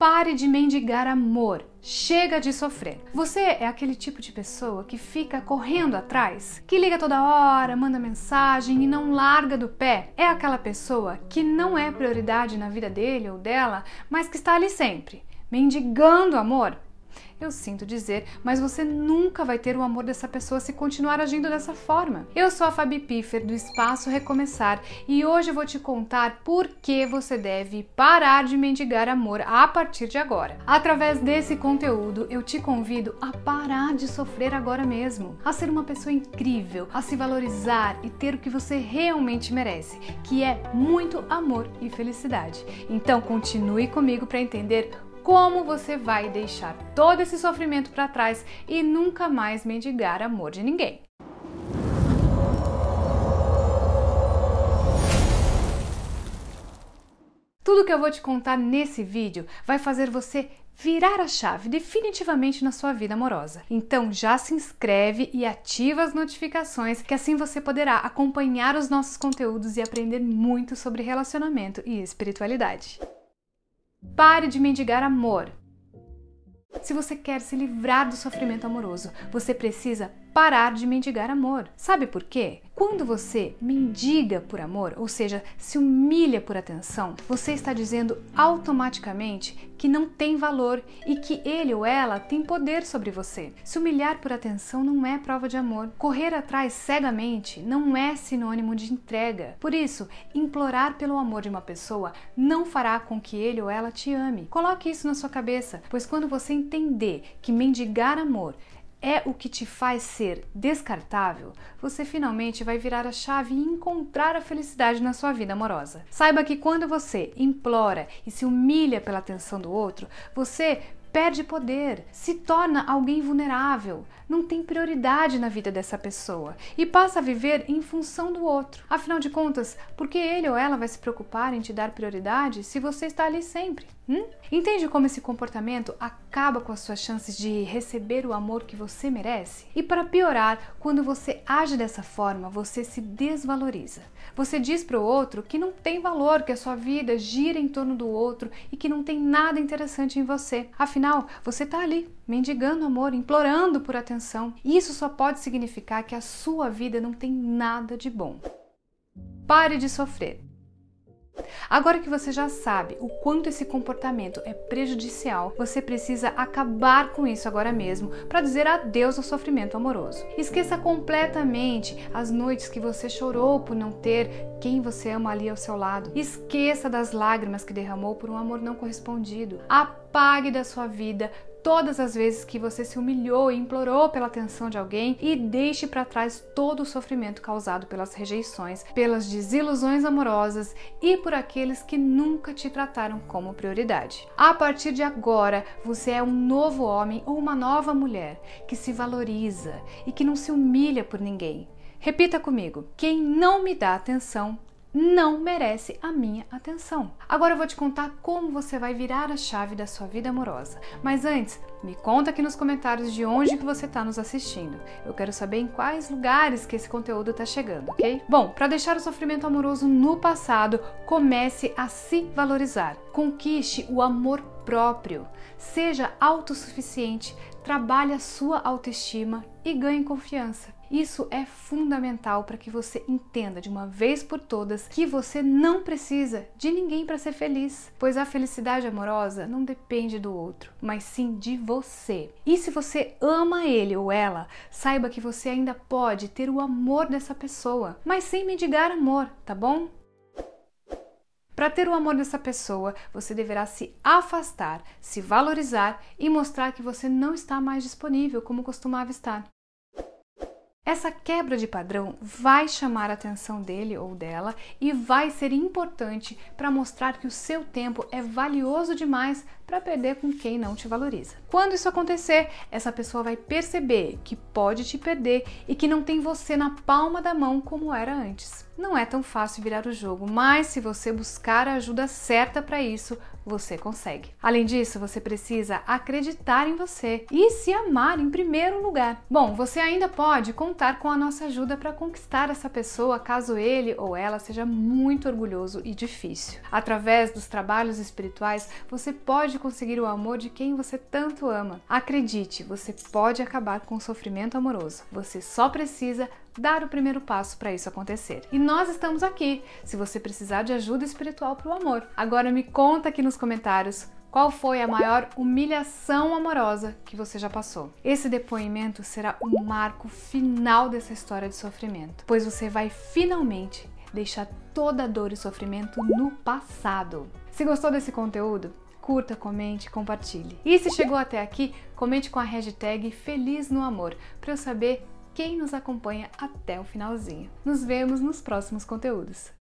Pare de mendigar amor. Chega de sofrer. Você é aquele tipo de pessoa que fica correndo atrás, que liga toda hora, manda mensagem e não larga do pé. É aquela pessoa que não é prioridade na vida dele ou dela, mas que está ali sempre, mendigando amor. Eu sinto dizer, mas você nunca vai ter o amor dessa pessoa se continuar agindo dessa forma. Eu sou a Fabi Piffer do Espaço Recomeçar e hoje eu vou te contar por que você deve parar de mendigar amor a partir de agora. Através desse conteúdo, eu te convido a parar de sofrer agora mesmo, a ser uma pessoa incrível, a se valorizar e ter o que você realmente merece, que é muito amor e felicidade. Então continue comigo para entender como você vai deixar todo esse sofrimento para trás e nunca mais mendigar amor de ninguém. Tudo que eu vou te contar nesse vídeo vai fazer você virar a chave definitivamente na sua vida amorosa. Então já se inscreve e ativa as notificações, que assim você poderá acompanhar os nossos conteúdos e aprender muito sobre relacionamento e espiritualidade. Pare de mendigar amor. Se você quer se livrar do sofrimento amoroso, você precisa parar de mendigar amor. Sabe por quê? Quando você mendiga por amor, ou seja, se humilha por atenção, você está dizendo automaticamente que não tem valor e que ele ou ela tem poder sobre você. Se humilhar por atenção não é prova de amor. Correr atrás cegamente não é sinônimo de entrega. Por isso, implorar pelo amor de uma pessoa não fará com que ele ou ela te ame. Coloque isso na sua cabeça, pois quando você entender que mendigar amor é o que te faz ser descartável, você finalmente vai virar a chave e encontrar a felicidade na sua vida amorosa. Saiba que quando você implora e se humilha pela atenção do outro, você perde poder, se torna alguém vulnerável, não tem prioridade na vida dessa pessoa e passa a viver em função do outro. Afinal de contas, por que ele ou ela vai se preocupar em te dar prioridade se você está ali sempre? Hum? Entende como esse comportamento acaba com as suas chances de receber o amor que você merece? E para piorar, quando você age dessa forma, você se desvaloriza. Você diz para o outro que não tem valor, que a sua vida gira em torno do outro e que não tem nada interessante em você. Afinal, você está ali, mendigando amor, implorando por atenção. Isso só pode significar que a sua vida não tem nada de bom. Pare de sofrer. Agora que você já sabe o quanto esse comportamento é prejudicial, você precisa acabar com isso agora mesmo para dizer adeus ao sofrimento amoroso. Esqueça completamente as noites que você chorou por não ter quem você ama ali ao seu lado. Esqueça das lágrimas que derramou por um amor não correspondido. Apague da sua vida todas as vezes que você se humilhou e implorou pela atenção de alguém e deixe para trás todo o sofrimento causado pelas rejeições, pelas desilusões amorosas e por aqueles que nunca te trataram como prioridade. A partir de agora, você é um novo homem ou uma nova mulher que se valoriza e que não se humilha por ninguém. Repita comigo: quem não me dá atenção não merece a minha atenção. Agora eu vou te contar como você vai virar a chave da sua vida amorosa. Mas antes, me conta aqui nos comentários de onde que você está nos assistindo. Eu quero saber em quais lugares que esse conteúdo está chegando, ok? Bom, para deixar o sofrimento amoroso no passado, comece a se valorizar. Conquiste o amor próprio. Seja autossuficiente, trabalhe a sua autoestima e ganhe confiança. Isso é fundamental para que você entenda de uma vez por todas que você não precisa de ninguém para ser feliz, pois a felicidade amorosa não depende do outro, mas sim de você. E se você ama ele ou ela, saiba que você ainda pode ter o amor dessa pessoa, mas sem mendigar amor, tá bom? Para ter o amor dessa pessoa, você deverá se afastar, se valorizar e mostrar que você não está mais disponível como costumava estar. Essa quebra de padrão vai chamar a atenção dele ou dela e vai ser importante para mostrar que o seu tempo é valioso demais para perder com quem não te valoriza. Quando isso acontecer, essa pessoa vai perceber que pode te perder e que não tem você na palma da mão como era antes. Não é tão fácil virar o jogo, mas se você buscar a ajuda certa para isso, você consegue. Além disso, você precisa acreditar em você e se amar em primeiro lugar. Bom, você ainda pode contar com a nossa ajuda para conquistar essa pessoa caso ele ou ela seja muito orgulhoso e difícil. Através dos trabalhos espirituais, você pode conseguir o amor de quem você tanto ama. Acredite, você pode acabar com o sofrimento amoroso. Você só precisa dar o primeiro passo para isso acontecer. E nós estamos aqui, se você precisar de ajuda espiritual para o amor. Agora me conta aqui nos comentários qual foi a maior humilhação amorosa que você já passou? Esse depoimento será o marco final dessa história de sofrimento, pois você vai finalmente deixar toda dor e sofrimento no passado. Se gostou desse conteúdo, curta, comente, compartilhe. E se chegou até aqui, comente com a hashtag Feliz no Amor para eu saber quem nos acompanha até o finalzinho. Nos vemos nos próximos conteúdos.